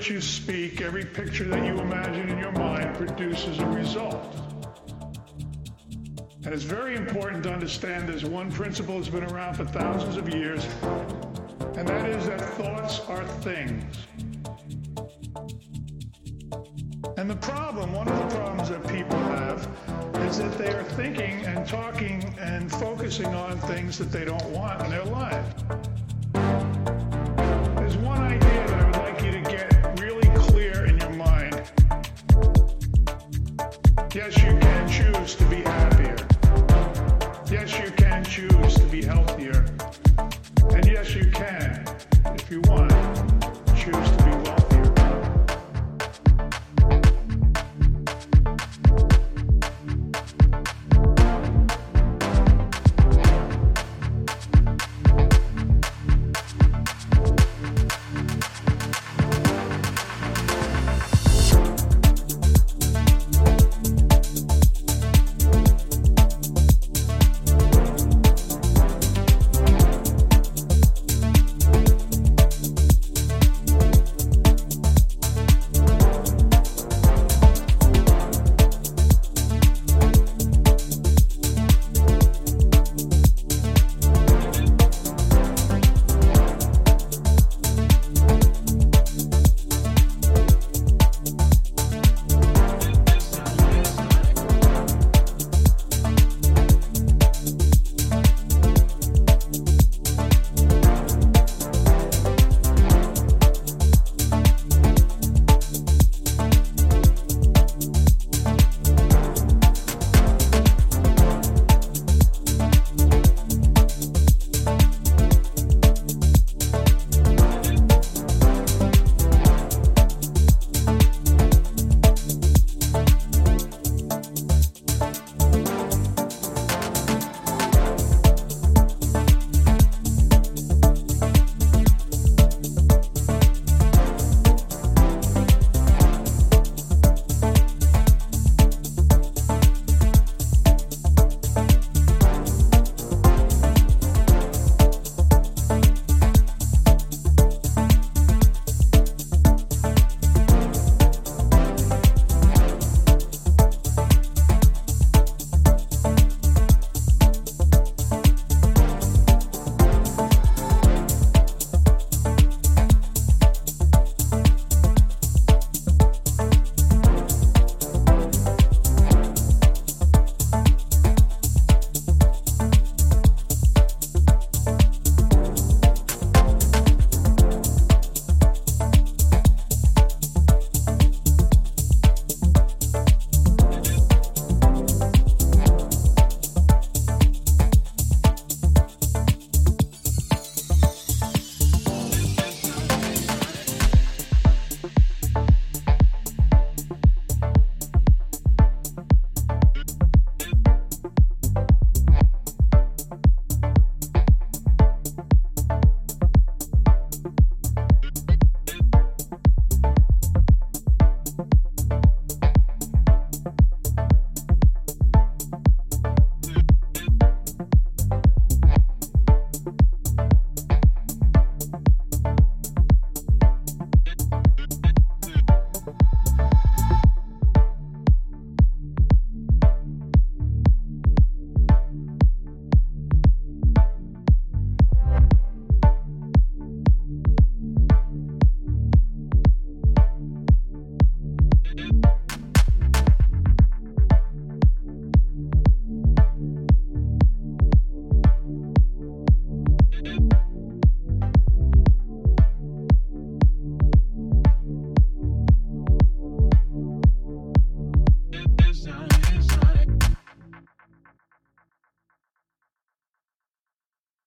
That you speak, every picture that you imagine in your mind produces a result. And it's very important to understand there's one principle that's been around for thousands of years, and that is that thoughts are things. And the problem, one of the problems that people have, is that they are thinking and talking and focusing on things that they don't want in their life.